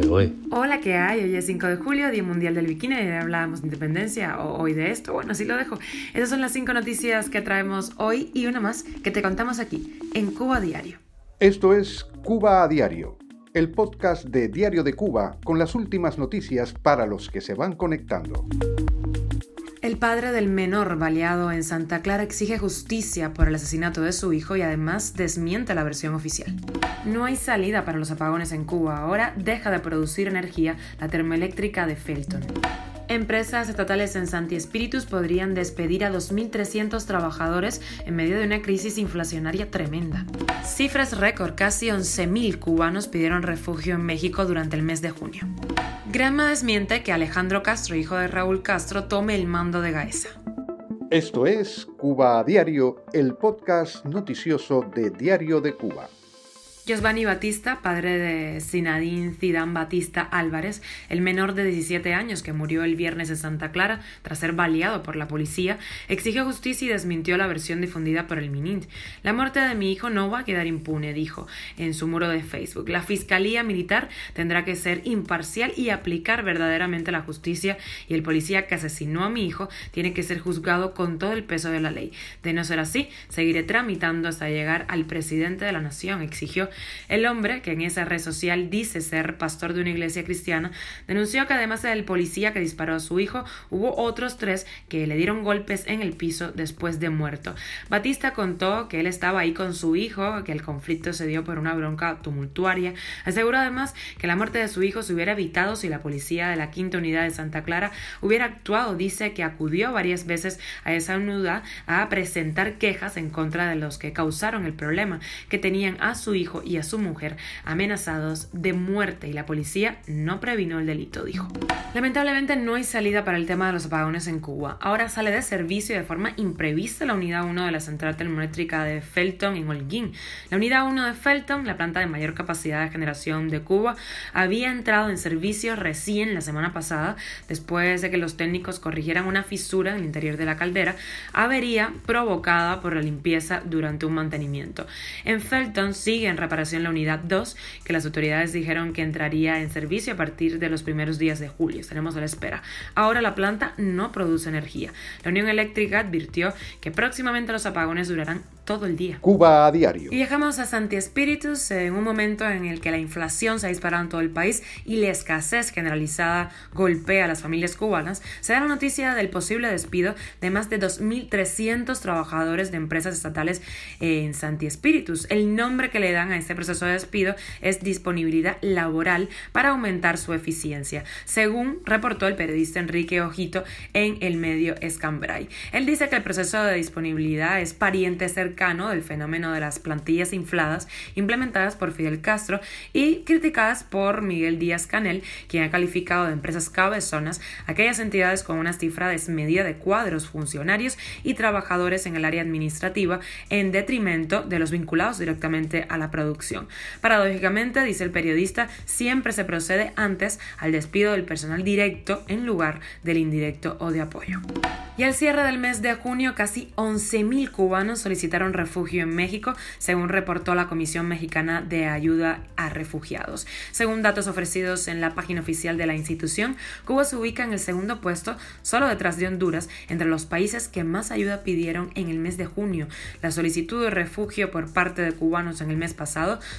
¿eh? Hola, ¿qué hay? Hoy es 5 de julio, Día Mundial del Bikini, y hablábamos de independencia, o hoy de esto, bueno, así lo dejo. Esas son las cinco noticias que traemos hoy y una más que te contamos aquí, en Cuba Diario. Esto es Cuba a Diario, el podcast de Diario de Cuba con las últimas noticias para los que se van conectando. El padre del menor baleado en Santa Clara exige justicia por el asesinato de su hijo y además desmiente la versión oficial. No hay salida para los apagones en Cuba. Ahora deja de producir energía la termoeléctrica de Felton. Empresas estatales en Santi Espíritus podrían despedir a 2.300 trabajadores en medio de una crisis inflacionaria tremenda. Cifras récord, casi 11.000 cubanos pidieron refugio en México durante el mes de junio. Grama desmiente que Alejandro Castro, hijo de Raúl Castro, tome el mando de Gaesa. Esto es Cuba a Diario, el podcast noticioso de Diario de Cuba. Giovanni Batista, padre de Sinadín Zidane Batista Álvarez, el menor de 17 años que murió el viernes en Santa Clara tras ser baleado por la policía, exigió justicia y desmintió la versión difundida por el MININT. La muerte de mi hijo no va a quedar impune, dijo en su muro de Facebook. La Fiscalía Militar tendrá que ser imparcial y aplicar verdaderamente la justicia y el policía que asesinó a mi hijo tiene que ser juzgado con todo el peso de la ley. De no ser así, seguiré tramitando hasta llegar al presidente de la nación, exigió el hombre, que en esa red social dice ser pastor de una iglesia cristiana, denunció que además del policía que disparó a su hijo, hubo otros tres que le dieron golpes en el piso después de muerto. Batista contó que él estaba ahí con su hijo, que el conflicto se dio por una bronca tumultuaria. Aseguró además que la muerte de su hijo se hubiera evitado si la policía de la quinta unidad de Santa Clara hubiera actuado. Dice que acudió varias veces a esa unidad a presentar quejas en contra de los que causaron el problema, que tenían a su hijo y a su mujer amenazados de muerte y la policía no previno el delito, dijo. Lamentablemente no hay salida para el tema de los apagones en Cuba. Ahora sale de servicio de forma imprevista la unidad 1 de la central termoeléctrica de Felton en Holguín. La unidad 1 de Felton, la planta de mayor capacidad de generación de Cuba, había entrado en servicio recién la semana pasada después de que los técnicos corrigieran una fisura en el interior de la caldera, avería provocada por la limpieza durante un mantenimiento. En Felton sigue en en la unidad 2, que las autoridades dijeron que entraría en servicio a partir de los primeros días de julio. Estaremos a la espera. Ahora la planta no produce energía. La Unión Eléctrica advirtió que próximamente los apagones durarán todo el día. Cuba a diario. Y viajamos a Santi Espíritus en un momento en el que la inflación se ha disparado en todo el país y la escasez generalizada golpea a las familias cubanas. Se da la noticia del posible despido de más de 2.300 trabajadores de empresas estatales en Santi Espíritus. El nombre que le dan a este proceso de despido es disponibilidad laboral para aumentar su eficiencia, según reportó el periodista Enrique Ojito en el medio Escambray. Él dice que el proceso de disponibilidad es pariente cercano del fenómeno de las plantillas infladas implementadas por Fidel Castro y criticadas por Miguel Díaz Canel, quien ha calificado de empresas cabezonas aquellas entidades con una cifra desmedida de cuadros, funcionarios y trabajadores en el área administrativa en detrimento de los vinculados directamente a la producción. Paradójicamente, dice el periodista, siempre se procede antes al despido del personal directo en lugar del indirecto o de apoyo. Y al cierre del mes de junio, casi 11.000 cubanos solicitaron refugio en México, según reportó la Comisión Mexicana de Ayuda a Refugiados. Según datos ofrecidos en la página oficial de la institución, Cuba se ubica en el segundo puesto, solo detrás de Honduras, entre los países que más ayuda pidieron en el mes de junio. La solicitud de refugio por parte de cubanos en el mes pasado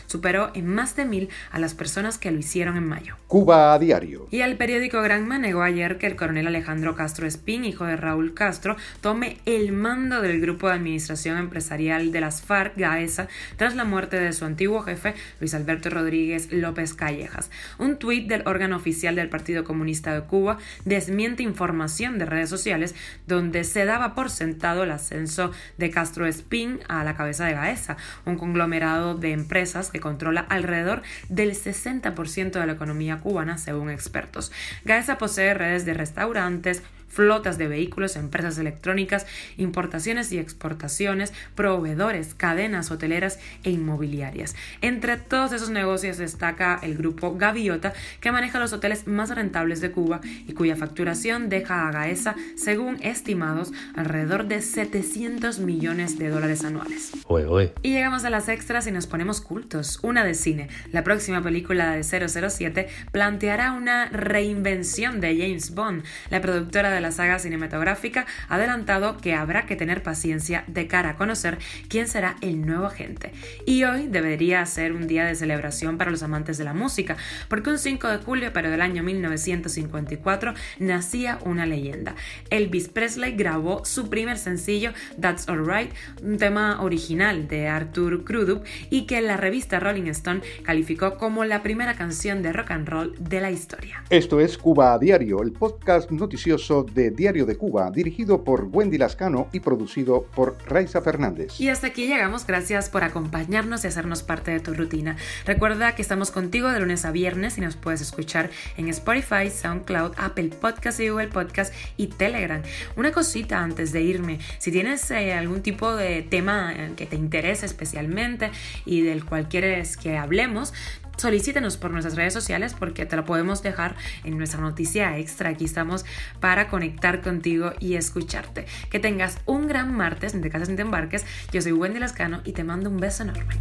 superó en más de mil a las personas que lo hicieron en mayo. Cuba a diario. Y el periódico Granma negó ayer que el coronel Alejandro Castro Espín, hijo de Raúl Castro, tome el mando del grupo de administración empresarial de las FARC, GAESA, tras la muerte de su antiguo jefe, Luis Alberto Rodríguez López Callejas. Un tuit del órgano oficial del Partido Comunista de Cuba desmiente información de redes sociales donde se daba por sentado el ascenso de Castro Espín a la cabeza de GAESA, un conglomerado de empresas que controla alrededor del 60% de la economía cubana, según expertos. GAESA posee redes de restaurantes, flotas de vehículos, empresas electrónicas, importaciones y exportaciones, proveedores, cadenas hoteleras e inmobiliarias. Entre todos esos negocios destaca el grupo Gaviota, que maneja los hoteles más rentables de Cuba y cuya facturación deja a Gaesa, según estimados, alrededor de 700 millones de dólares anuales. Y llegamos a las extras y nos ponemos cultos. Una de cine. La próxima película de 007 planteará una reinvención de James Bond. La productora de la saga cinematográfica ha adelantado que habrá que tener paciencia de cara a conocer quién será el nuevo agente. Y hoy debería ser un día de celebración para los amantes de la música, porque un 5 de julio pero del año 1954 nacía una leyenda. Elvis Presley grabó su primer sencillo That's Alright, un tema original de Arthur Crudup y que la revista Rolling Stone calificó como la primera canción de rock and roll de la historia. Esto es Cuba a Diario, el podcast noticioso de Diario de Cuba, dirigido por Wendy Lascano y producido por Raiza Fernández. Y hasta aquí llegamos, gracias por acompañarnos y hacernos parte de tu rutina. Recuerda que estamos contigo de lunes a viernes y nos puedes escuchar en Spotify, SoundCloud, Apple Podcast y Google Podcast y Telegram. Una cosita antes de irme, si tienes eh, algún tipo de tema eh, que te interese especialmente y del cual quieres que hablemos, solicítenos por nuestras redes sociales porque te lo podemos dejar en nuestra noticia extra. Aquí estamos para conectar contigo y escucharte. Que tengas un gran martes, en te casas ni te embarques. Yo soy Wendy Lascano y te mando un beso enorme.